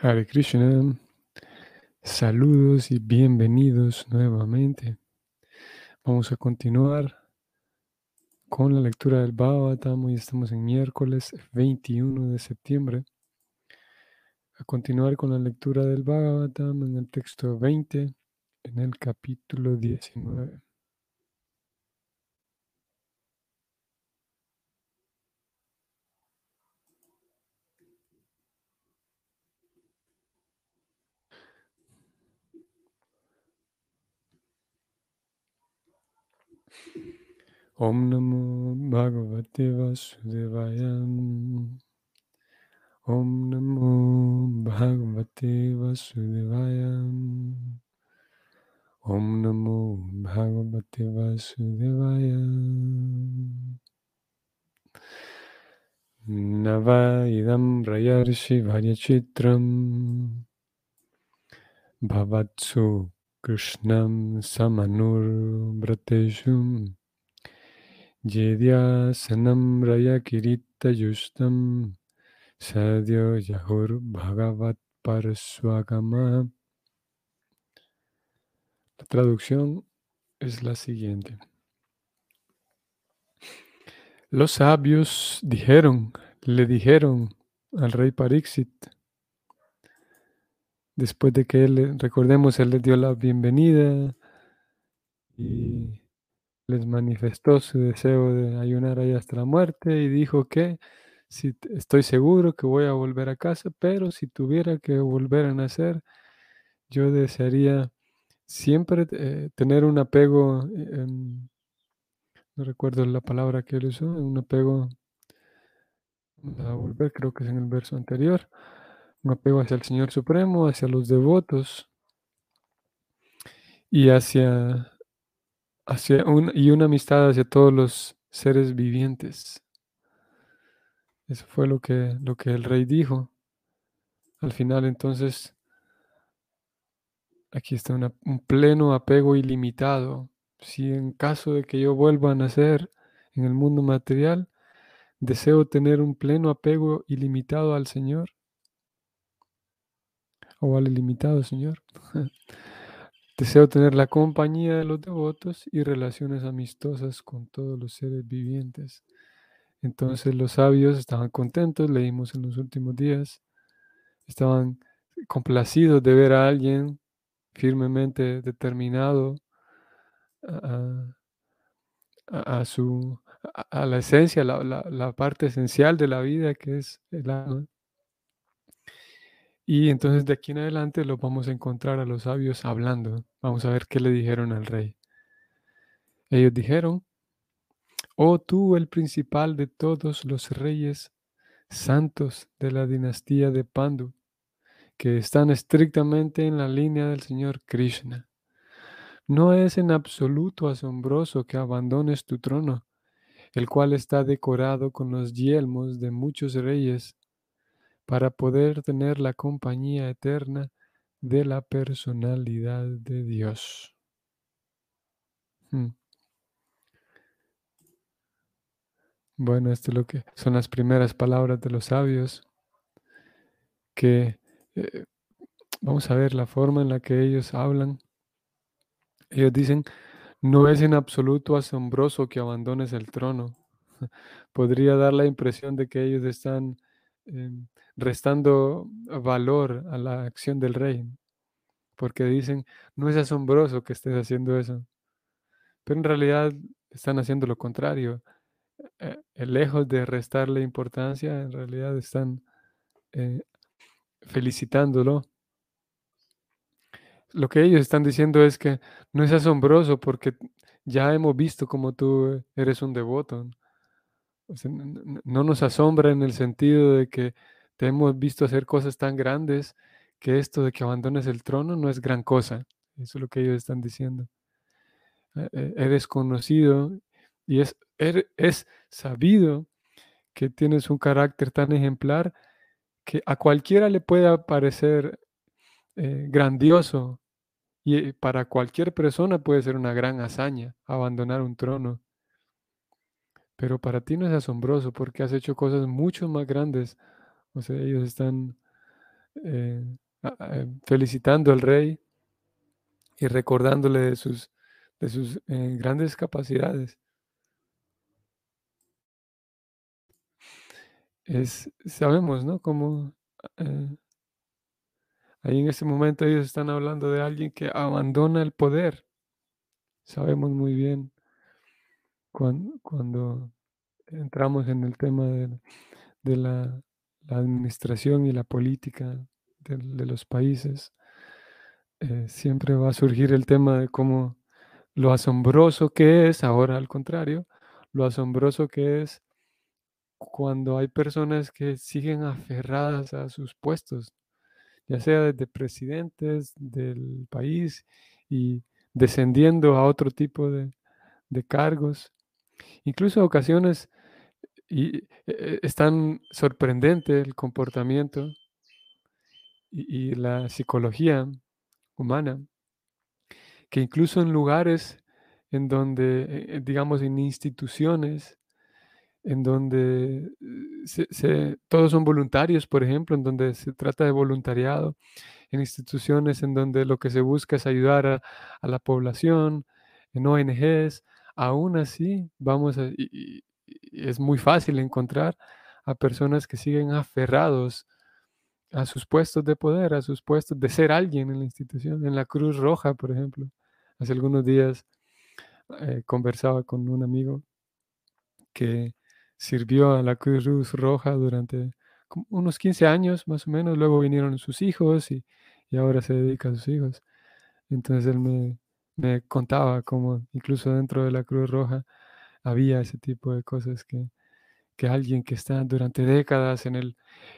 Hare Krishna, saludos y bienvenidos nuevamente. Vamos a continuar con la lectura del Bhagavatam. Hoy estamos en miércoles 21 de septiembre. A continuar con la lectura del Bhagavatam en el texto 20, en el capítulo 19. ओम नमो भगवते वासुदेवाय ओम नमो भगवते वासुदेवाय ओम नमो भगवते वासुदेवाय नव इदं रयर्षिभयचित्रम् भवत्सु Krishnam Samanur Brateshum Yedyasanam Raya Kirita Yustam Sadyo Yahur Bhagavat Paraswagama. La traducción es la siguiente. Los sabios dijeron, le dijeron al rey Pariksit, después de que él, recordemos, él les dio la bienvenida y les manifestó su deseo de ayunar ahí hasta la muerte y dijo que si estoy seguro que voy a volver a casa, pero si tuviera que volver a nacer, yo desearía siempre eh, tener un apego, eh, no recuerdo la palabra que él usó, un apego, a volver, creo que es en el verso anterior, un apego hacia el Señor Supremo, hacia los devotos y hacia, hacia un, y una amistad hacia todos los seres vivientes. Eso fue lo que, lo que el rey dijo. Al final, entonces, aquí está un pleno apego ilimitado. Si en caso de que yo vuelva a nacer en el mundo material, deseo tener un pleno apego ilimitado al Señor o al ilimitado Señor. Deseo tener la compañía de los devotos y relaciones amistosas con todos los seres vivientes. Entonces los sabios estaban contentos, leímos en los últimos días, estaban complacidos de ver a alguien firmemente determinado a, su, a, la esencia, la, la, parte esencial de la vida que es el alma. Y entonces de aquí en adelante lo vamos a encontrar a los sabios hablando. Vamos a ver qué le dijeron al rey. Ellos dijeron, oh tú el principal de todos los reyes santos de la dinastía de Pandu, que están estrictamente en la línea del Señor Krishna. No es en absoluto asombroso que abandones tu trono, el cual está decorado con los yelmos de muchos reyes para poder tener la compañía eterna de la personalidad de Dios. Hmm. Bueno, esto es lo que son las primeras palabras de los sabios, que eh, vamos a ver la forma en la que ellos hablan. Ellos dicen, no es en absoluto asombroso que abandones el trono. Podría dar la impresión de que ellos están em, restando valor a la acción del rey, porque dicen, no es asombroso que estés haciendo eso, pero en realidad están haciendo lo contrario. Eh, eh, lejos de restarle importancia, en realidad están eh, felicitándolo. Lo que ellos están diciendo es que no es asombroso porque ya hemos visto como tú eres un devoto. no nos asombra en el sentido de que te hemos visto hacer cosas tan grandes que esto de que abandones el trono no es gran cosa. Eso es lo que ellos están diciendo. E, e, eres conocido y es, er, es sabido que tienes un carácter tan ejemplar que a cualquiera le puede parecer eh, grandioso y para cualquier persona puede ser una gran hazaña abandonar un trono. Pero para ti no es asombroso porque has hecho cosas mucho más grandes ellos están eh, felicitando al rey y recordándole de sus, de sus eh, grandes capacidades. Es, sabemos, ¿no? Como eh, ahí en este momento ellos están hablando de alguien que abandona el poder. Sabemos muy bien cuando, cuando entramos en el tema de, la, administración y la política de, los países, eh, siempre va a surgir el tema de cómo lo asombroso que es, ahora al contrario, lo asombroso que es cuando hay personas que siguen aferradas a sus puestos, ya sea desde presidentes del país y descendiendo a otro tipo de, de cargos. Incluso ocasiones y, e, es tan sorprendente el comportamiento y, la psicología humana que incluso en lugares en donde, eh, eh, digamos, en instituciones, en donde eh, todos son voluntarios, por ejemplo, en donde se trata de voluntariado, en instituciones en donde lo que se busca es ayudar a, la población, en ONGs, aún así vamos a, es muy fácil encontrar a personas que siguen aferrados a sus puestos de poder, a sus puestos de ser alguien en la institución. En la Cruz Roja, por ejemplo, hace algunos días eh, conversaba con un amigo que sirvió a la Cruz Roja durante unos 15 años más o menos, luego vinieron sus hijos y, ahora se dedica a sus hijos. Entonces él me, me contaba cómo incluso dentro de la Cruz Roja había ese tipo de cosas que, que alguien que está durante décadas en el,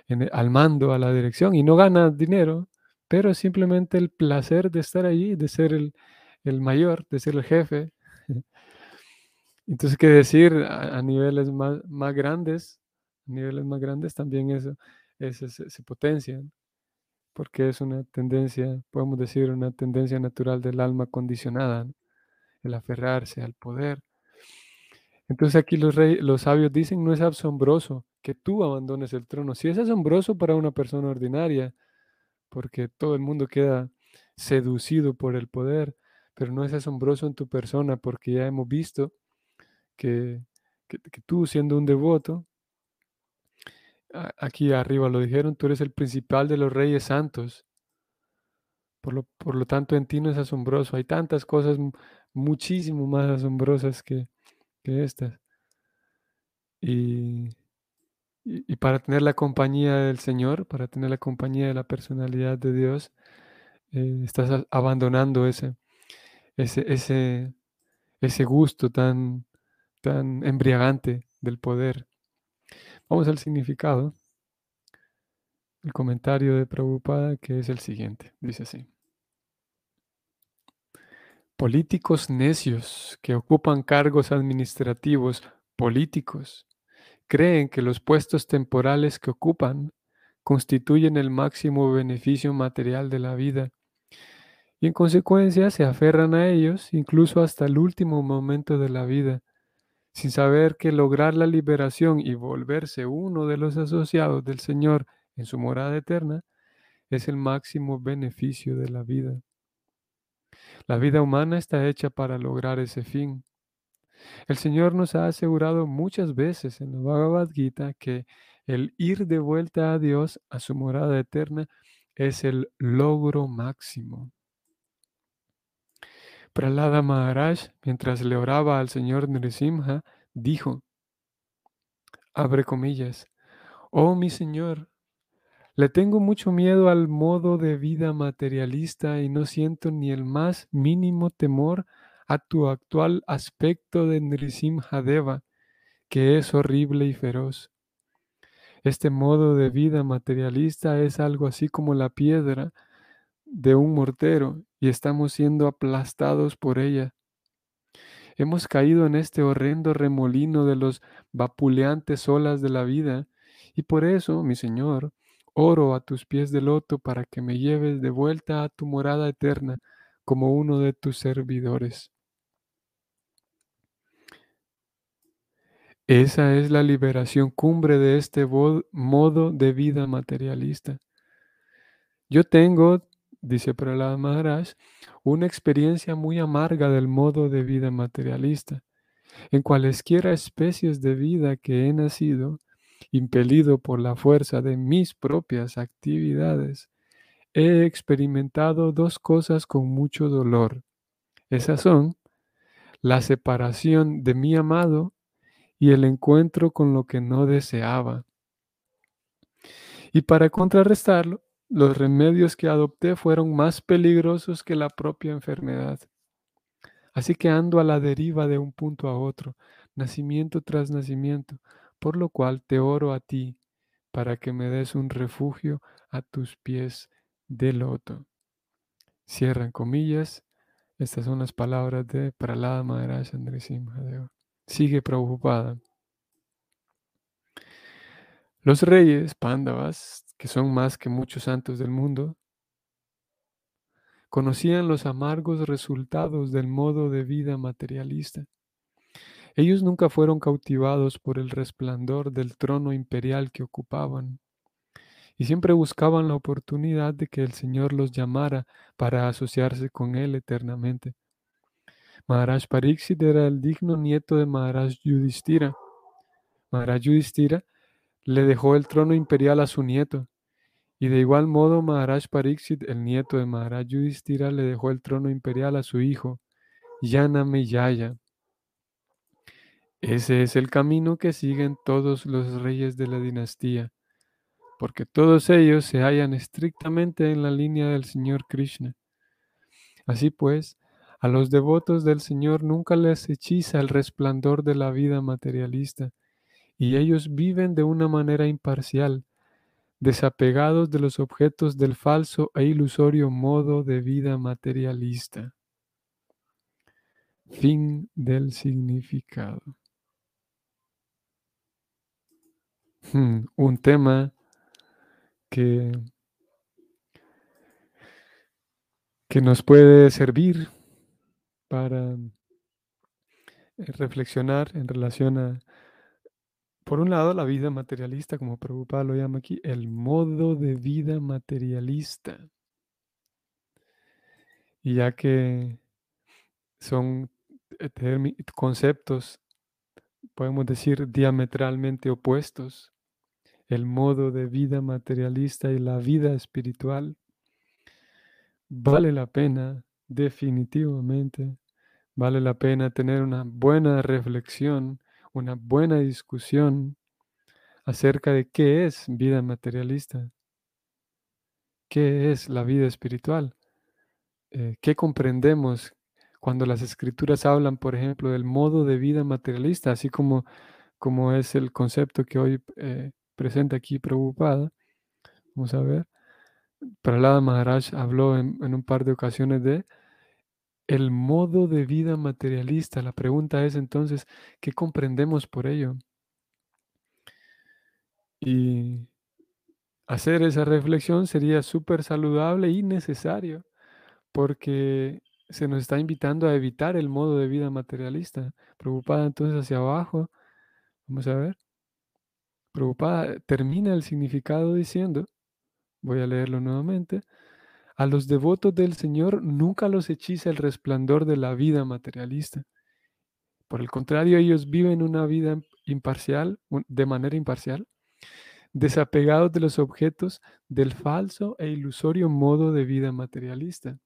en al mando, a la dirección y no gana dinero, pero simplemente el placer de estar allí, de ser el, el mayor, de ser el jefe. Entonces, qué decir a, niveles más, más, grandes, niveles más grandes también eso, eso se, potencia, porque es una tendencia, podemos decir, una tendencia natural del alma condicionada, el aferrarse al poder. Entonces aquí los, los sabios dicen, no es asombroso que tú abandones el trono. Si es asombroso para una persona ordinaria, porque todo el mundo queda seducido por el poder, pero no es asombroso en tu persona, porque ya hemos visto que, tú siendo un devoto, aquí arriba lo dijeron, tú eres el principal de los reyes santos. Por lo, por lo tanto, en ti no es asombroso. Hay tantas cosas muchísimo más asombrosas que, que estas. Y, y, para tener la compañía del Señor, para tener la compañía de la personalidad de Dios, eh, estás abandonando ese, ese, ese, ese gusto tan, tan embriagante del poder. Vamos al significado. El comentario de Prabhupada, que es el siguiente, dice así. Políticos necios que ocupan cargos administrativos políticos creen que los puestos temporales que ocupan constituyen el máximo beneficio material de la vida y en consecuencia se aferran a ellos incluso hasta el último momento de la vida, sin saber que lograr la liberación y volverse uno de los asociados del Señor en su morada eterna es el máximo beneficio de la vida. La vida humana está hecha para lograr ese fin. El Señor nos ha asegurado muchas veces en la Bhagavad Gita que el ir de vuelta a Dios, a su morada eterna, es el logro máximo. Prahlada Maharaj, mientras le oraba al Señor Nrisimha, dijo, abre comillas, Oh mi Señor, le tengo mucho miedo al modo de vida materialista y no siento ni el más mínimo temor a tu actual aspecto de Nrisimhadeva, que es horrible y feroz. Este modo de vida materialista es algo así como la piedra de un mortero y estamos siendo aplastados por ella. Hemos caído en este horrendo remolino de los vapuleantes olas de la vida y por eso, mi Señor, Oro a tus pies de loto para que me lleves de vuelta a tu morada eterna como uno de tus servidores. Esa es la liberación cumbre de este modo de vida materialista. Yo tengo, dice Prahlad Maharaj, una experiencia muy amarga del modo de vida materialista. En cualesquiera especies de vida que he nacido, impelido por la fuerza de mis propias actividades, he experimentado dos cosas con mucho dolor. Esas son la separación de mi amado y el encuentro con lo que no deseaba. Y para contrarrestarlo, los remedios que adopté fueron más peligrosos que la propia enfermedad. Así que ando a la deriva de un punto a otro, nacimiento tras nacimiento, por lo cual te oro a ti para que me des un refugio a tus pies de loto. Cierran comillas. Estas son las palabras de Pralada Maharaj Andresimhadeva. Sigue preocupada. Los reyes, Pándavas, que son más que muchos santos del mundo, conocían los amargos resultados del modo de vida materialista. Ellos nunca fueron cautivados por el resplandor del trono imperial que ocupaban y siempre buscaban la oportunidad de que el Señor los llamara para asociarse con Él eternamente. Maharaj Pariksit era el digno nieto de Maharaj Yudhishthira. Maharaj Yudhishthira le dejó el trono imperial a su nieto, y de igual modo Maharaj Pariksit, el nieto de Maharaj Yudhishthira, le dejó el trono imperial a su hijo, Yanameyaya. Ese es el camino que siguen todos los reyes de la dinastía porque todos ellos se hallan estrictamente en la línea del Señor Krishna. Así pues, a los devotos del Señor nunca les hechiza el resplandor de la vida materialista, y ellos viven de una manera imparcial, desapegados de los objetos del falso e ilusorio modo de vida materialista. Fin del significado. Hmm, un tema que, que nos puede servir para eh, reflexionar en relación a, por un lado, la vida materialista, como Prabhupada lo llama aquí, el modo de vida materialista. Y ya que son eh, conceptos, podemos decir, diametralmente opuestos, el modo de vida materialista y la vida espiritual, vale la pena, definitivamente, vale la pena tener una buena reflexión, una buena discusión acerca de qué es vida materialista, qué es la vida espiritual, eh, qué comprendemos cuando las escrituras hablan, por ejemplo, del modo de vida materialista, así como, como es el concepto que hoy eh, presenta aquí preocupada. Vamos a ver. Prahlada Maharaj habló en, un par de ocasiones de el modo de vida materialista. La pregunta es entonces, ¿qué comprendemos por ello? Y hacer esa reflexión sería súper saludable y necesario, porque se nos está invitando a evitar el modo de vida materialista. Preocupada entonces hacia abajo. Vamos a ver. Preocupada termina el significado diciendo, voy a leerlo nuevamente, a los devotos del Señor nunca los hechiza el resplandor de la vida materialista. Por el contrario, ellos viven una vida imparcial, de manera imparcial, desapegados de los objetos del falso e ilusorio modo de vida materialista.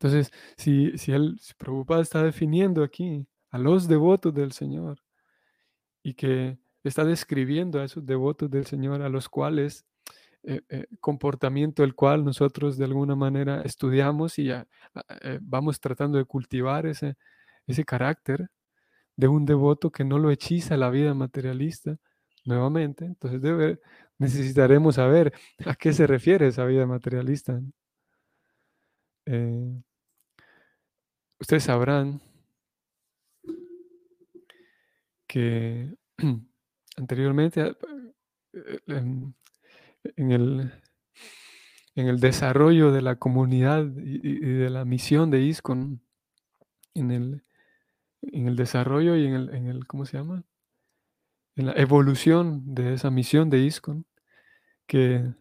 Entonces, si, si él, si Prabhupada está definiendo aquí a los devotos del Señor y que está describiendo a esos devotos del Señor, a los cuales, eh, eh, comportamiento el cual nosotros de alguna manera estudiamos y eh, vamos tratando de cultivar ese, ese carácter de un devoto que no lo hechiza la vida materialista nuevamente. Entonces necesitaremos saber a qué se refiere esa vida materialista. Ustedes sabrán que anteriormente eh, eh, en, el, en, el, desarrollo de la comunidad y, de la misión de ISCON, en el, en el desarrollo y en el, en el, ¿cómo se llama? En la evolución de esa misión de ISCON, que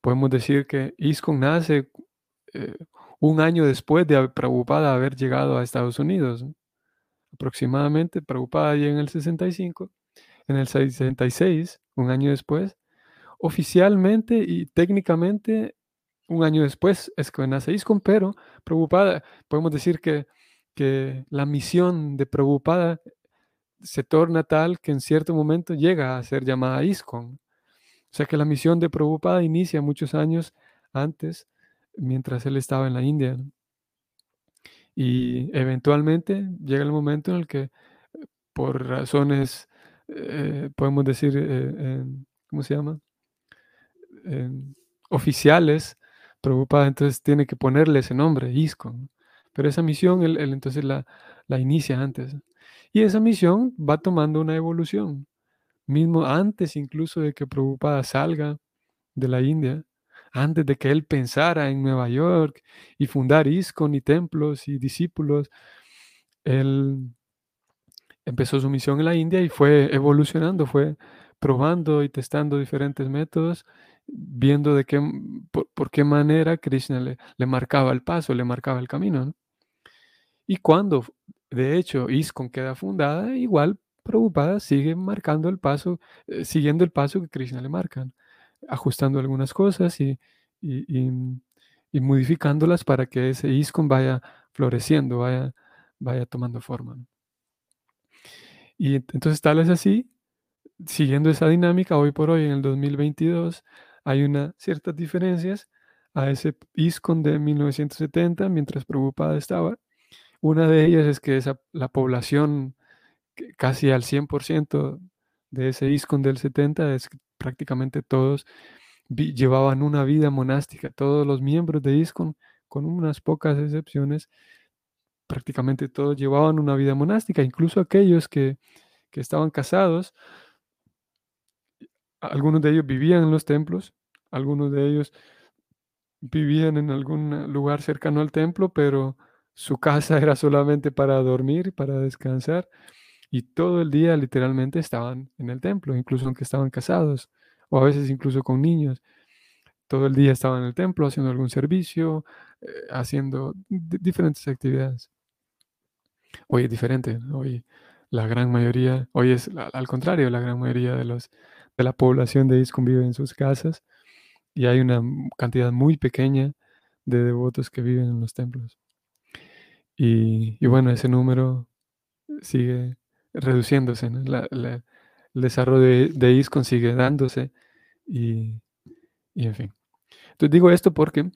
podemos decir que ISKCON nace eh, un año después de Prabhupada haber llegado a Estados Unidos. Aproximadamente, Prabhupada llega en el 65, en el 66, un año después, oficialmente y técnicamente un año después es que nace ISKCON, pero Prabhupada, podemos decir que, que la misión de Prabhupada se torna tal que en cierto momento llega a ser llamada ISKCON. O sea que la misión de Prabhupada inicia muchos años antes, mientras él estaba en la India. Y eventualmente llega el momento en el que, por razones, eh, podemos decir, eh, ¿cómo se llama? oficiales, Prabhupada entonces tiene que ponerle ese nombre, ISKCON. Pero esa misión él, entonces la, la inicia antes. Y esa misión va tomando una evolución mismo antes incluso de que Prabhupada salga de la India, antes de que él pensara en Nueva York y fundar ISKCON y templos y discípulos, él empezó su misión en la India y fue evolucionando, fue probando y testando diferentes métodos, viendo de qué, por, qué manera Krishna le, marcaba el paso, le marcaba el camino. Y cuando, de hecho, ISKCON queda fundada, igual Prabhupada sigue marcando el paso, eh, siguiendo el paso que Krishna le marcan, ajustando algunas cosas y, modificándolas para que ese ISKCON vaya floreciendo, vaya, vaya tomando forma. Y entonces tal es así, siguiendo esa dinámica, hoy por hoy en el 2022 hay unas ciertas diferencias a ese ISKCON de 1970 mientras Prabhupada estaba. Una de ellas es que esa, la población casi al 100% de ese ISCON del 70 es prácticamente todos llevaban una vida monástica, todos los miembros de ISCON, con unas pocas excepciones, prácticamente todos llevaban una vida monástica, incluso aquellos que, que estaban casados, algunos de ellos vivían en los templos, algunos de ellos vivían en algún lugar cercano al templo, pero su casa era solamente para dormir, para descansar. Y todo el día literalmente estaban en el templo, incluso aunque estaban casados, o a veces incluso con niños. Todo el día estaban en el templo haciendo algún servicio, eh, haciendo diferentes actividades. Hoy es diferente, hoy la gran mayoría, hoy es al contrario, la gran mayoría de, los, de la población de ISKCON vive en sus casas y hay una cantidad muy pequeña de devotos que viven en los templos. Y, y bueno, ese número sigue reduciéndose, el desarrollo de, de ISCON sigue dándose y, en fin. Entonces digo esto porque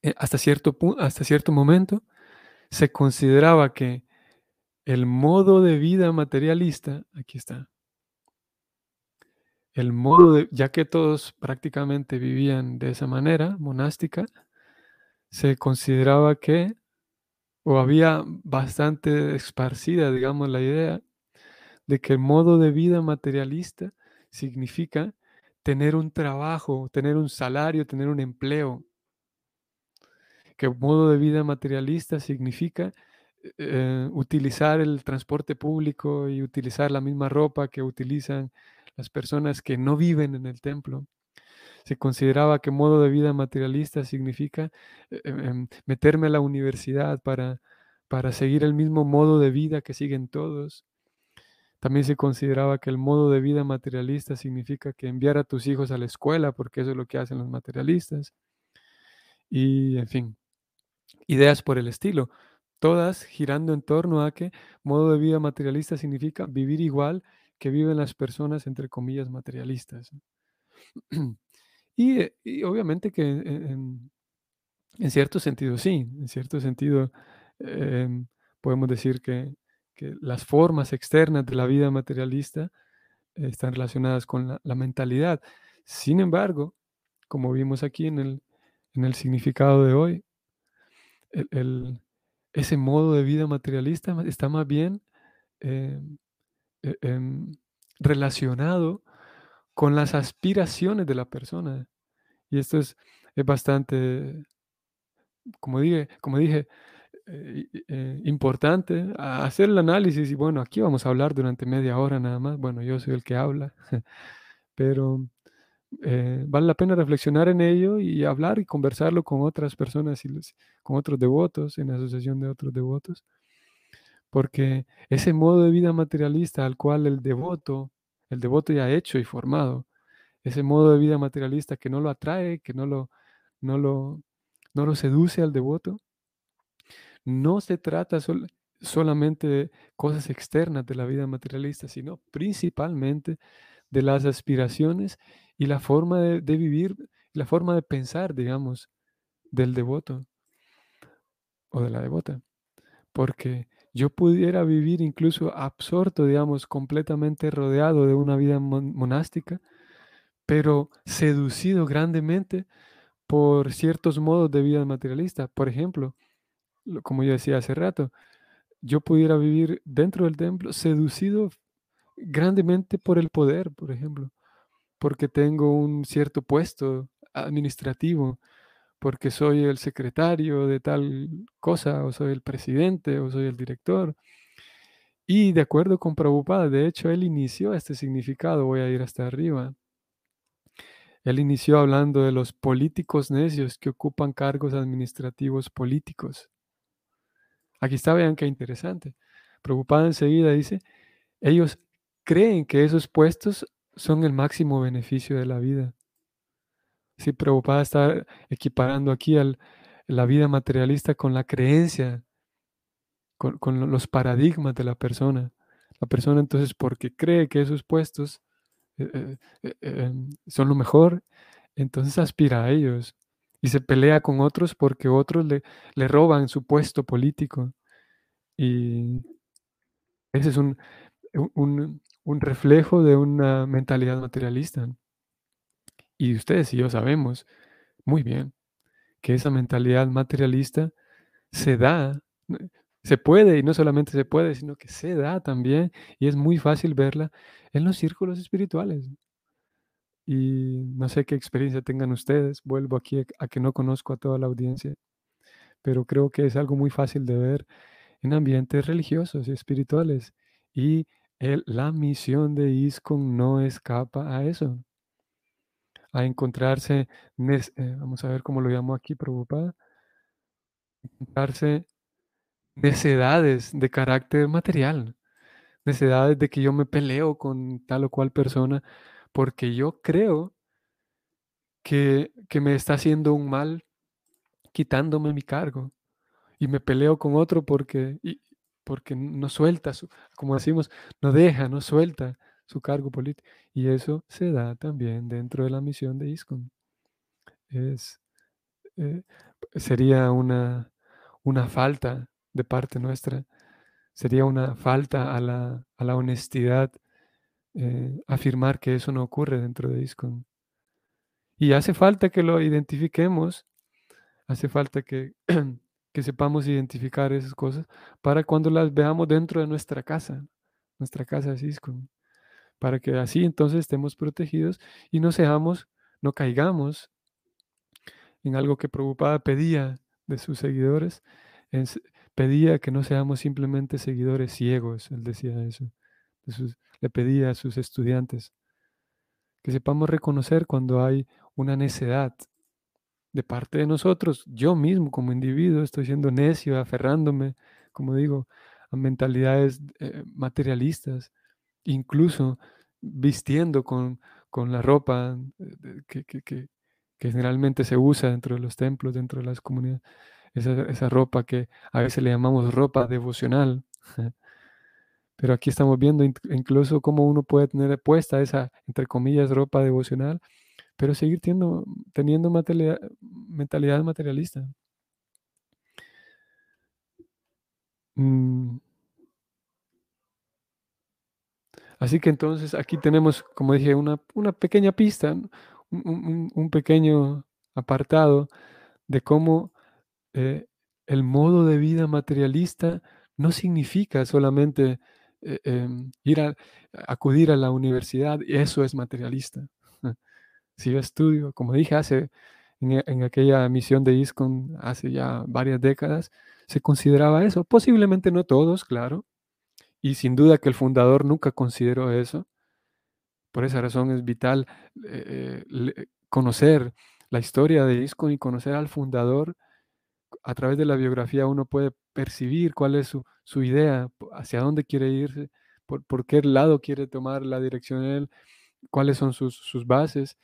eh, hasta, cierto, hasta cierto momento se consideraba que el modo de vida materialista, aquí está, el modo de, ya que todos prácticamente vivían de esa manera, monástica, se consideraba que o había bastante esparcida, digamos, la idea de que el modo de vida materialista significa tener un trabajo, tener un salario, tener un empleo. Que el modo de vida materialista significa eh, utilizar el transporte público y utilizar la misma ropa que utilizan las personas que no viven en el templo se consideraba que modo de vida materialista significa eh, em, em, meterme a la universidad para, para seguir el mismo modo de vida que siguen todos. También se consideraba que el modo de vida materialista significa que enviar a tus hijos a la escuela, porque eso es lo que hacen los materialistas. Y, en fin, ideas por el estilo, todas girando en torno a que modo de vida materialista significa vivir igual que viven las personas, entre comillas, materialistas. Eh, y, obviamente que en, cierto sentido sí, en cierto sentido em, podemos decir que, las formas externas de la vida materialista están relacionadas con la, mentalidad. Sin embargo, como vimos aquí en el, en el significado de hoy, ese modo de vida materialista está más bien em, e, em, relacionado con las aspiraciones de la persona. Y esto es, es bastante, como dije, como dije eh, eh, importante hacer el análisis. Y bueno, aquí vamos a hablar durante media hora nada más. Bueno, yo soy el que habla, pero, eh, vale la pena reflexionar en ello y hablar y conversarlo con otras personas y con otros devotos, en asociación de otros devotos, porque ese modo de vida materialista al cual el devoto, el devoto ya hecho y formado, ese modo de vida materialista que no lo atrae, que no lo, no lo, no lo seduce al devoto, no se trata solamente de cosas externas de la vida materialista, sino principalmente de las aspiraciones y la forma de, vivir, la forma de pensar, digamos, del devoto o de la devota. Porque yo pudiera vivir incluso absorto, digamos, completamente rodeado de una vida monástica, pero seducido grandemente por ciertos modos de vida materialista. Por ejemplo, como yo decía hace rato, yo pudiera vivir dentro del templo seducido grandemente por el poder, por ejemplo, porque tengo un cierto puesto administrativo, porque soy el secretario de tal cosa, o soy el presidente, o soy el director. Y de acuerdo con Prabhupada, de hecho, él inició este significado, voy a ir hasta arriba. Él inició hablando de los políticos necios que ocupan cargos administrativos políticos. Aquí está, vean qué interesante. Prabhupada enseguida dice, ellos creen que esos puestos son el máximo beneficio de la vida. Sí, Prabhupada está equiparando aquí al, la vida materialista con la creencia, con, los paradigmas de la persona. La persona entonces, porque cree que esos puestos eh, eh, eh, son lo mejor, entonces aspira a ellos y se pelea con otros porque otros le, le roban su puesto político. Y ese es un, un, un reflejo de una mentalidad materialista. Y ustedes y yo sabemos muy bien que esa mentalidad materialista se da, se puede, y no solamente se puede, sino que se da también, y es muy fácil verla en los círculos espirituales. Y no sé qué experiencia tengan ustedes, vuelvo aquí a que no conozco a toda la audiencia, pero creo que es algo muy fácil de ver en ambientes religiosos y espirituales. Y la misión de ISCON no escapa a eso, a encontrarse, eh, vamos a ver cómo lo llamo aquí, preocupada, encontrarse necedades de carácter material, necedades de que yo me peleo con tal o cual persona porque yo creo que, que me está haciendo un mal quitándome mi cargo y me peleo con otro porque, porque no suelta, su, como decimos, no deja, no suelta su cargo político. Y eso se da también dentro de la misión de ISCON. Es, eh, sería una, una falta de parte nuestra, sería una falta a la, a la honestidad eh, afirmar que eso no ocurre dentro de ISCON. Y hace falta que lo identifiquemos, hace falta que que sepamos identificar esas cosas para cuando las veamos dentro de nuestra casa, nuestra casa de Cisco, para que así entonces estemos protegidos y no seamos, no caigamos en algo que Prabhupada pedía de sus seguidores, pedía que no seamos simplemente seguidores ciegos, él decía eso, le pedía a sus estudiantes que sepamos reconocer cuando hay una necedad de parte de nosotros, yo mismo como individuo estoy siendo necio, aferrándome, como digo, a mentalidades eh, materialistas, incluso vistiendo con, con la ropa eh, que, que, que, generalmente se usa dentro de los templos, dentro de las comunidades, esa, esa ropa que a veces le llamamos ropa devocional. Pero aquí estamos viendo incluso cómo uno puede tener puesta esa, entre comillas, ropa devocional pero seguir teniendo, teniendo mentalidad materialista. Mm. Así que entonces aquí tenemos, como dije, una, pequeña pista, un, pequeño apartado de cómo eh, el modo de vida materialista no significa solamente eh, em, ir a acudir a la universidad, eso es materialista si yo estudio, como dije hace, en, aquella misión de ISCON hace ya varias décadas, se consideraba eso. Posiblemente no todos, claro, y sin duda que el fundador nunca consideró eso, Por esa razón es vital eh, eh, conocer la historia de ISKCON y conocer al fundador. A través de la biografía uno puede percibir cuál es su, idea, hacia dónde quiere irse, por, por, qué lado quiere tomar la dirección él, cuáles son sus, sus bases.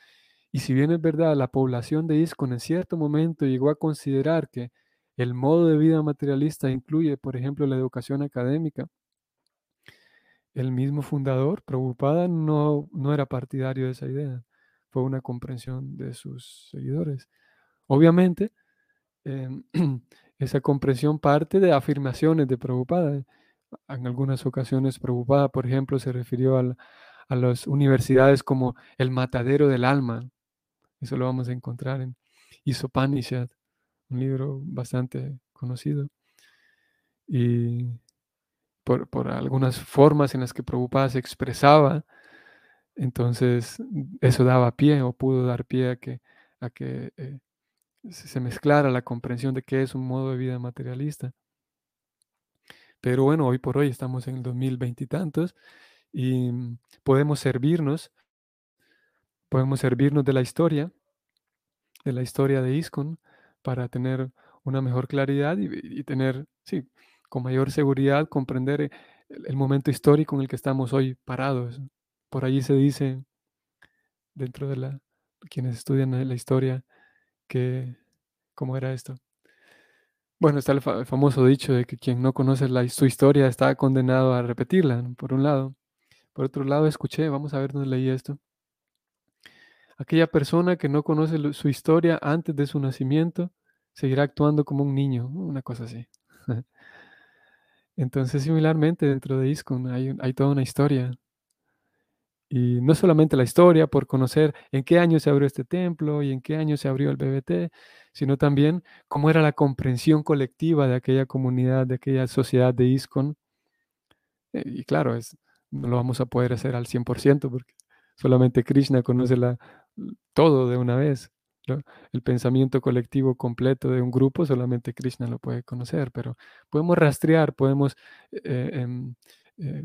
Y si bien es verdad, la población de ISKCON en cierto momento llegó a considerar que el modo de vida materialista incluye, por ejemplo, la educación académica, el mismo fundador, Prabhupada, no, no era partidario de esa idea. Fue una comprensión de sus seguidores. Obviamente, em, esa comprensión parte de afirmaciones de Prabhupada. En algunas ocasiones, Prabhupada, por ejemplo, se refirió a, las universidades como el matadero del alma. Eso lo vamos a encontrar en Isopanishad, un libro bastante conocido. Y por, algunas formas en las que Prabhupada se expresaba. Entonces, eso daba pie o pudo dar pie a que, a que eh, se mezclara la comprensión de qué es un modo de vida materialista. Pero bueno, hoy por hoy estamos en el 2020 y tantos y podemos servirnos, podemos servirnos de la historia, de la historia de ISKCON para tener una mejor claridad y, tener, sí, con mayor seguridad comprender eh, el, momento histórico en el que estamos hoy parados. Por allí se dice, dentro de la, quienes estudian la historia, ¿cómo era esto? Bueno, está el, famoso dicho de que quien no conoce su historia está condenado a repetirla, por un lado. Por otro lado, escuché, vamos a ver dónde leí esto. Aquella persona que no conoce su historia antes de su nacimiento seguirá actuando como un niño, una cosa así. Entonces, similarmente, dentro de ISKCON hay, hay toda una historia. Y no solamente la historia por conocer en qué año se abrió este templo y en qué año se abrió el BBT, sino también cómo era la comprensión colectiva de aquella comunidad, de aquella sociedad de ISKCON. Eh, y claro, es, no lo vamos a poder hacer al 100% porque solamente Krishna conoce la, todo de una vez. El pensamiento colectivo completo de un grupo solamente Krishna lo puede conocer, pero podemos rastrear, podemos, eh, em, eh,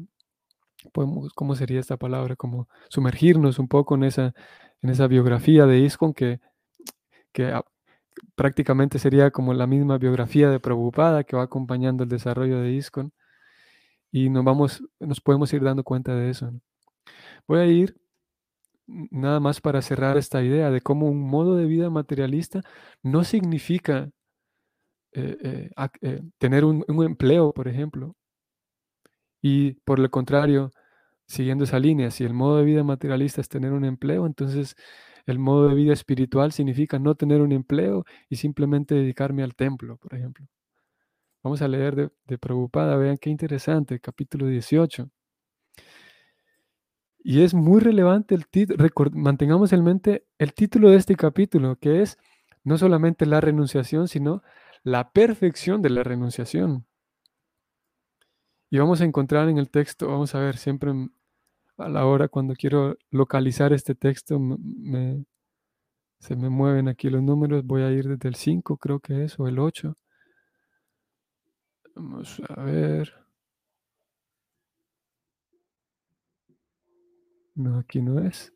¿cómo sería esta palabra? Como sumergirnos un poco en esa, biografía de ISKCON que, prácticamente sería como la misma biografía de Prabhupada que va acompañando el desarrollo de ISKCON y nos podemos ir dando cuenta de eso. Voy a ir nada más para cerrar esta idea de cómo un modo de vida materialista no significa eh, eh, eh, tener un, empleo, por ejemplo. Y por el contrario, siguiendo esa línea, si el modo de vida materialista es tener un empleo, entonces el modo de vida espiritual significa no tener un empleo y simplemente dedicarme al templo, por ejemplo. Vamos a leer de, de Prabhupada, vean qué interesante, capítulo 18. Y es muy relevante el título, mantengamos en mente el título de este capítulo, que es no solamente la renunciación, sino la perfección de la renunciación. Y vamos a encontrar en el texto, vamos a ver, siempre a la hora cuando quiero localizar este texto, se me mueven aquí los números, voy a ir desde el 5, creo que es, o el 8. Vamos a ver. No, aquí no es.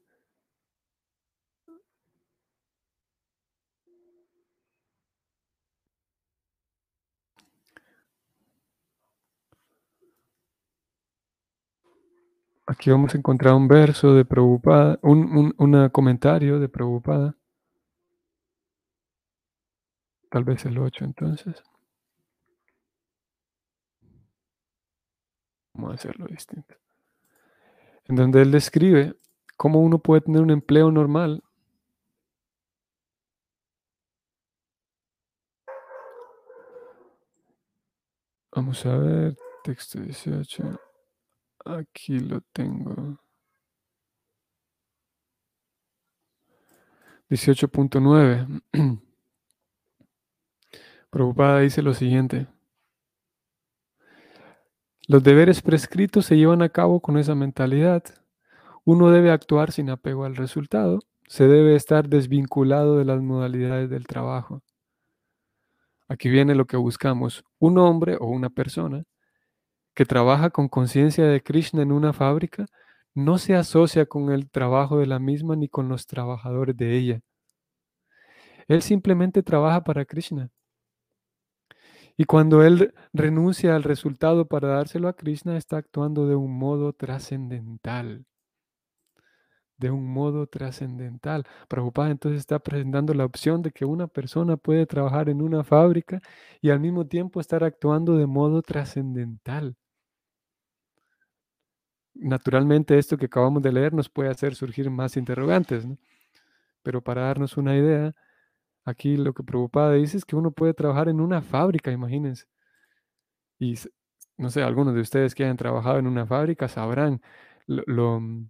Aquí vamos a encontrar un verso de Prabhupada, un, un comentario de Prabhupada. Tal vez el 8 entonces. Vamos a hacerlo distinto en donde él describe cómo uno puede tener un empleo normal. Vamos a ver, texto 18. Aquí lo tengo. 18.9. Preocupada dice lo siguiente. Los deberes prescritos se llevan a cabo con esa mentalidad. Uno debe actuar sin apego al resultado. Se debe estar desvinculado de las modalidades del trabajo. Aquí viene lo que buscamos. Un hombre o una persona que trabaja con conciencia de Krishna en una fábrica no se asocia con el trabajo de la misma ni con los trabajadores de ella. Él simplemente trabaja para Krishna. Y cuando él renuncia al resultado para dárselo a Krishna, está actuando de un modo trascendental. De un modo trascendental. Prabhupada entonces está presentando la opción de que una persona puede trabajar en una fábrica y al mismo tiempo estar actuando de modo trascendental. Naturalmente esto que acabamos de leer nos puede hacer surgir más interrogantes, pero para darnos una idea, Aquí lo que Prabhupada dice es que uno puede trabajar en una fábrica, imagínense. Y no sé, algunos de ustedes que hayan trabajado en una fábrica sabrán lo, mm,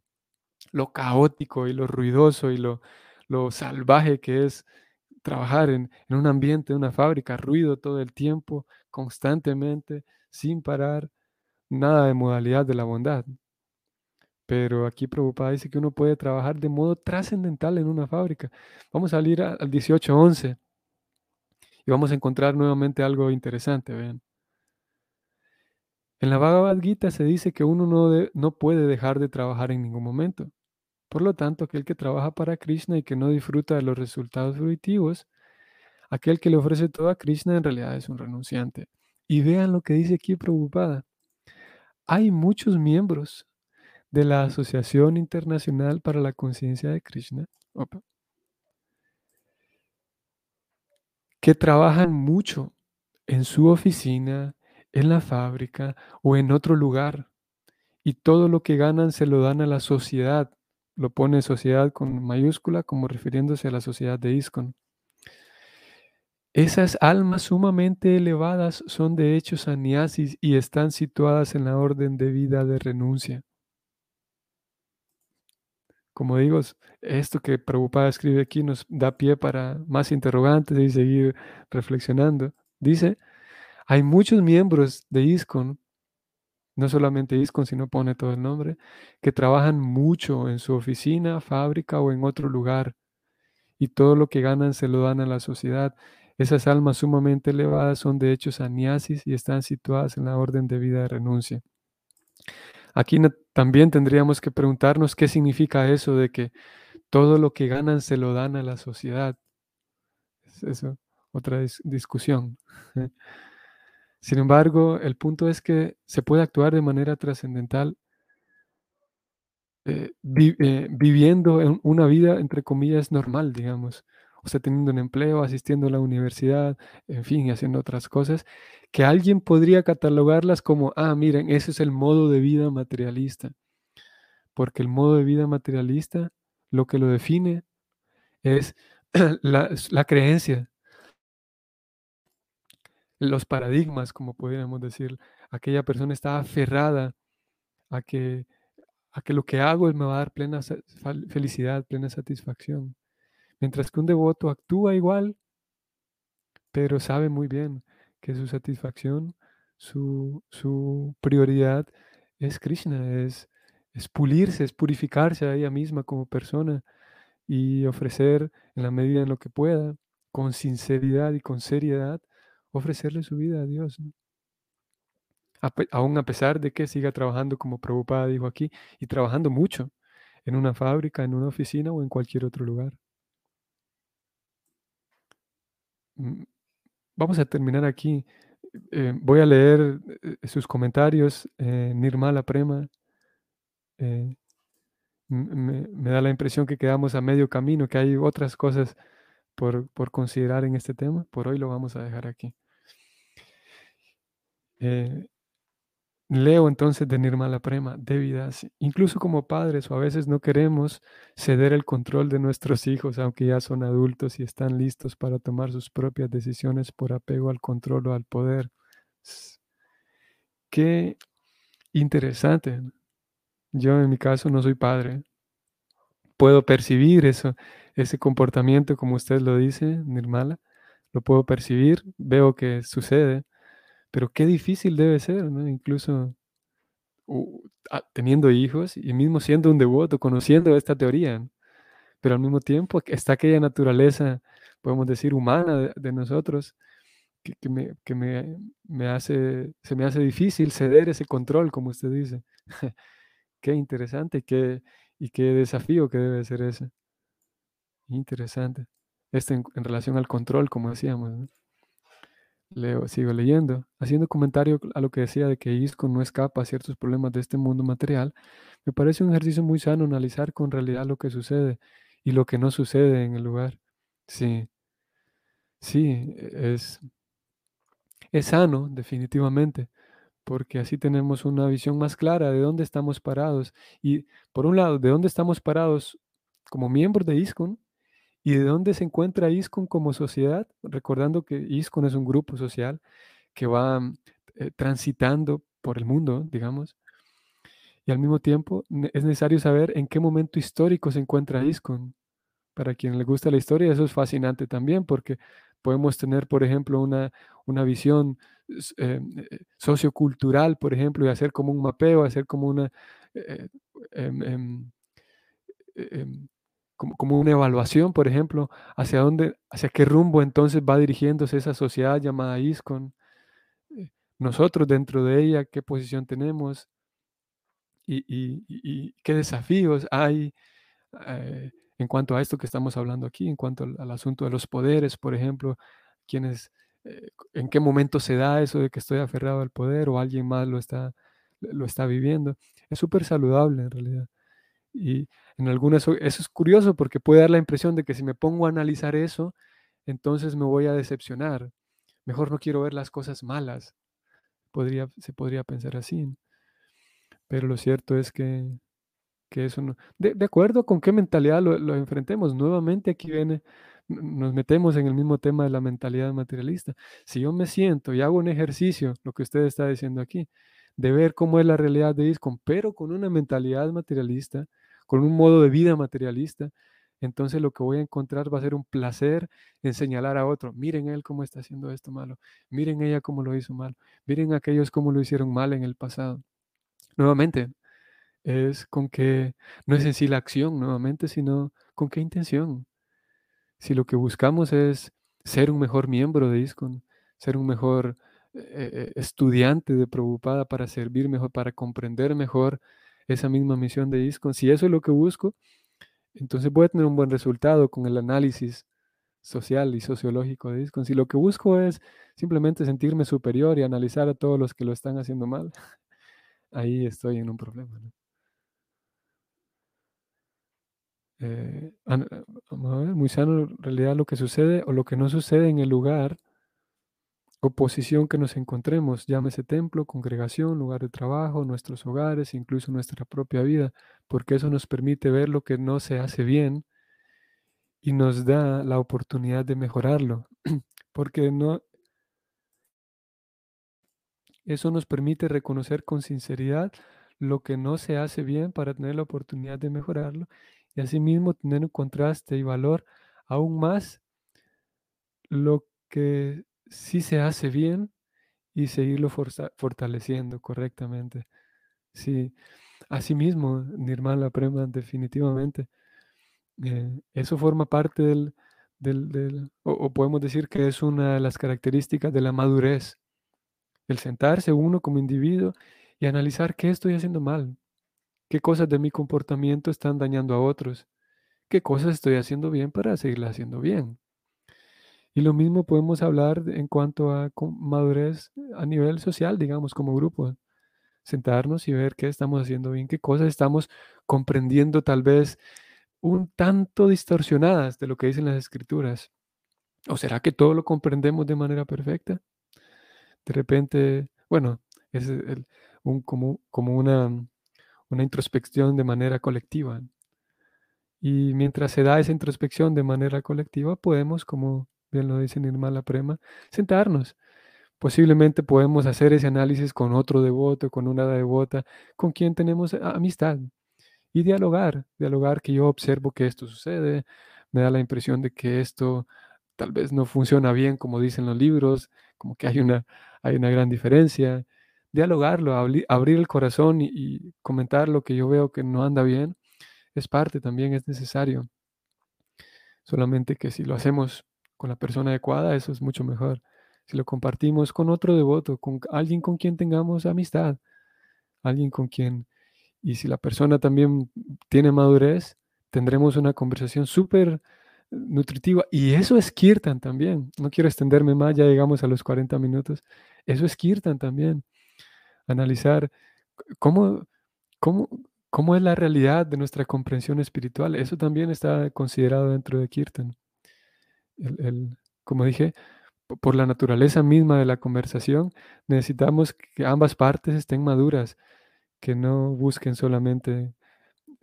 caótico y lo ruidoso y lo, salvaje que es trabajar en, en, un ambiente de una fábrica, ruido todo el tiempo, constantemente, sin parar, nada de modalidad de la bondad. Pero aquí Prabhupada dice que uno puede trabajar de modo trascendental en una fábrica. Vamos a salir al 18.11 y vamos a encontrar nuevamente algo interesante. Vean. En la Bhagavad Gita se dice que uno no, no puede dejar de trabajar en ningún momento. Por lo tanto, aquel que trabaja para Krishna y que no disfruta de los resultados fruitivos, aquel que le ofrece todo a Krishna en realidad es un renunciante. Y vean lo que dice aquí Prabhupada. Hay muchos miembros de la Asociación Internacional para la Conciencia de Krishna, que trabajan mucho en su oficina, en la fábrica o en otro lugar, y todo lo que ganan se lo dan a la sociedad. Lo pone sociedad con mayúscula como refiriéndose a la sociedad de ISKCON. Esas almas sumamente elevadas son de hecho sannyasis y están situadas en la orden de vida de renuncia. Como digo, esto que Prabhupada escribe aquí nos da pie para más interrogantes y seguir reflexionando. Dice, hay muchos miembros de ISKCON, no solamente ISKCON, sino pone todo el nombre, que trabajan mucho en su oficina, fábrica o en otro lugar, y todo lo que ganan se lo dan a la sociedad. Esas almas sumamente elevadas son de hecho sannyasis y están situadas en la orden de vida de renuncia. Aquí también tendríamos que preguntarnos qué significa eso de que todo lo que ganan se lo dan a la sociedad. Es otra discusión. Sin embargo, el punto es que se puede actuar de manera trascendental eh, eh, viviendo en una vida, entre comillas, normal, digamos. O sea, teniendo un empleo, asistiendo a la universidad, en fin, haciendo otras cosas que alguien podría catalogarlas como, ah, miren, ese es el modo de vida materialista. Porque el modo de vida materialista, lo que lo define es la, creencia, los paradigmas, como pudiéramos decir. Aquella persona está aferrada a que, a que lo que hago me va a dar plena felicidad, plena satisfacción. Mientras que un devoto actúa igual, pero sabe muy bien que su satisfacción, su, prioridad es Krishna, es, es pulirse, es purificarse a ella misma como persona y ofrecer en la medida en lo que pueda, con sinceridad y con seriedad, ofrecerle su vida a Dios. aún a pesar de que siga trabajando como Prabhupada dijo aquí, y trabajando mucho en una fábrica, en una oficina o en cualquier otro lugar. Vamos a terminar aquí. Eh, voy a leer eh, sus comentarios. Eh, Nirmala Prema. me, da la impresión que quedamos a medio camino, que hay otras cosas por, por considerar en este tema. Por hoy lo vamos a dejar aquí. Leo entonces de Nirmala Prema, Devidas. Incluso como padres o a veces no queremos ceder el control de nuestros hijos, aunque ya son adultos y están listos para tomar sus propias decisiones por apego al control o al poder. Qué interesante. Yo en mi caso no soy padre. Puedo percibir eso, ese comportamiento, como usted lo dice, Nirmala. Lo puedo percibir, veo que sucede pero qué difícil debe ser, ¿no? Incluso teniendo hijos y mismo siendo un devoto, conociendo esta teoría. Pero al mismo tiempo está aquella naturaleza, podemos decir, humana de, nosotros, que, me, que me, me, hace, se me hace difícil ceder ese control, como usted dice. qué interesante qué, y qué desafío que debe ser ese. Interesante. Este en, relación al control, como decíamos. Leo, sigo leyendo. Haciendo comentario a lo que decía de que ISCO no escapa a ciertos problemas de este mundo material, me parece un ejercicio muy sano analizar con realidad lo que sucede y lo que no sucede en el lugar. Sí, sí, es, es sano, definitivamente, porque así tenemos una visión más clara de dónde estamos parados. Y por un lado, de dónde estamos parados como miembros de ISCON y de dónde se encuentra ISCON como sociedad, recordando que ISCON es un grupo social que va eh, transitando por el mundo, digamos. Y al mismo tiempo es necesario saber en qué momento histórico se encuentra ISCON. Para quien le gusta la historia, eso es fascinante también, porque podemos tener, por ejemplo, una, una visión eh, eh, sociocultural, por ejemplo, y hacer como un mapeo, hacer como una... Em, como, una evaluación, por ejemplo, hacia dónde, hacia qué rumbo entonces va dirigiéndose esa sociedad llamada ISCON, eh, nosotros dentro de ella, qué posición tenemos y, qué desafíos hay eh, en cuanto a esto que estamos hablando aquí, en cuanto al, asunto de los poderes, por ejemplo, quiénes, eh, en qué momento se da eso de que estoy aferrado al poder o alguien más lo está, lo está viviendo. Es súper saludable en realidad. Y en algunas, eso es curioso porque puede dar la impresión de que si me pongo a analizar eso, entonces me voy a decepcionar. Mejor no quiero ver las cosas malas. Podría, se podría pensar así. Pero lo cierto es que, que eso no... De, acuerdo con qué mentalidad lo, lo, enfrentemos. Nuevamente aquí viene, nos metemos en el mismo tema de la mentalidad materialista. Si yo me siento y hago un ejercicio, lo que usted está diciendo aquí, de ver cómo es la realidad de ISCON, pero con una mentalidad materialista, con un modo de vida materialista, entonces lo que voy a encontrar va a ser un placer en señalar a otro, miren él cómo está haciendo esto malo, miren ella cómo lo hizo mal, miren aquellos cómo lo hicieron mal en el pasado. Nuevamente, es con que, no es en sí la acción nuevamente, sino con qué intención. Si lo que buscamos es ser un mejor miembro de ISCON, ser un mejor eh, eh, estudiante de Prabhupada para servir mejor, para comprender mejor esa misma misión de ISCON, si eso es lo que busco, entonces voy a tener un buen resultado con el análisis social y sociológico de ISCON. Si lo que busco es simplemente sentirme superior y analizar a todos los que lo están haciendo mal, ahí estoy en un problema. Eh, vamos a ver, muy sano en realidad lo que sucede o lo que no sucede en el lugar oposición que nos encontremos, llámese templo, congregación, lugar de trabajo, nuestros hogares, incluso nuestra propia vida, porque eso nos permite ver lo que no se hace bien y nos da la oportunidad de mejorarlo, porque no eso nos permite reconocer con sinceridad lo que no se hace bien para tener la oportunidad de mejorarlo y asimismo tener un contraste y valor aún más lo que si se hace bien y seguirlo fortaleciendo correctamente. Sí, asimismo, Nirmala Prema, definitivamente. Eh, eso forma parte del, o, podemos decir que es una de las características de la madurez, el sentarse uno como individuo y analizar qué estoy haciendo mal, qué cosas de mi comportamiento están dañando a otros, qué cosas estoy haciendo bien para seguirla haciendo bien. Y lo mismo podemos hablar en cuanto a madurez a nivel social, digamos, como grupo. Sentarnos y ver qué estamos haciendo bien, qué cosas estamos comprendiendo tal vez un tanto distorsionadas de lo que dicen las escrituras. ¿O será que todo lo comprendemos de manera perfecta? De repente, bueno, es un, como, como una, una introspección de manera colectiva. Y mientras se da esa introspección de manera colectiva, podemos como bien lo dice Nirmala Prema, sentarnos. Posiblemente podemos hacer ese análisis con otro devoto, con una devota, con quien tenemos amistad y dialogar, dialogar que yo observo que esto sucede, me da la impresión de que esto tal vez no funciona bien como dicen los libros, como que hay una, hay una gran diferencia. Dialogarlo, abrir el corazón y, y comentar lo que yo veo que no anda bien, es parte también, es necesario. Solamente que si lo hacemos con la persona adecuada, eso es mucho mejor. Si lo compartimos con otro devoto, con alguien con quien tengamos amistad, alguien con quien Y si la persona también tiene madurez, tendremos una conversación súper nutritiva. Y eso es Kirtan también. No quiero extenderme más, ya llegamos a los 40 minutos. Eso es Kirtan también. Analizar cómo, cómo, cómo es la realidad de nuestra comprensión espiritual. Eso también está considerado dentro de Kirtan. El, como dije, por la naturaleza misma de la conversación, necesitamos que ambas partes estén maduras, que no busquen solamente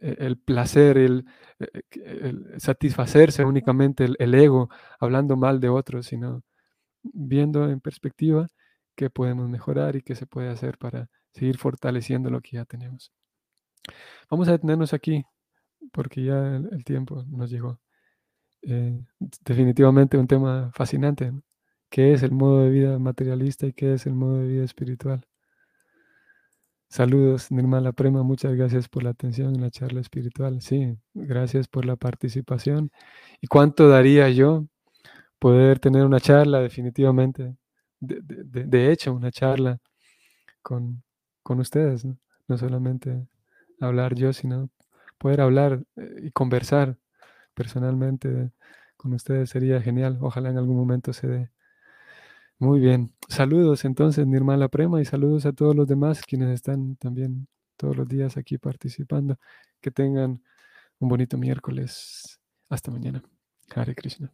e, el placer, el, e, satisfacerse únicamente el, ego hablando mal de otros, sino viendo en perspectiva qué podemos mejorar y qué se puede hacer para seguir fortaleciendo lo que ya tenemos. Vamos a detenernos aquí porque ya el, tiempo nos llegó. Eh, definitivamente un tema fascinante. ¿Qué es el modo de vida materialista y qué es el modo de vida espiritual? Saludos, Nirmala Prema, muchas gracias por la atención en la charla espiritual. Sí, gracias por la participación. ¿Y cuánto daría yo poder tener una charla definitivamente? De, hecho, una charla con, ustedes, ¿no? no solamente hablar yo, sino poder hablar eh, y conversar personalmente con ustedes sería genial. Ojalá en algún momento se dé. Muy bien. Saludos entonces, Nirmala Prema, y saludos a todos los demás quienes están también todos los días aquí participando. Que tengan un bonito miércoles. Hasta mañana. Hare Krishna.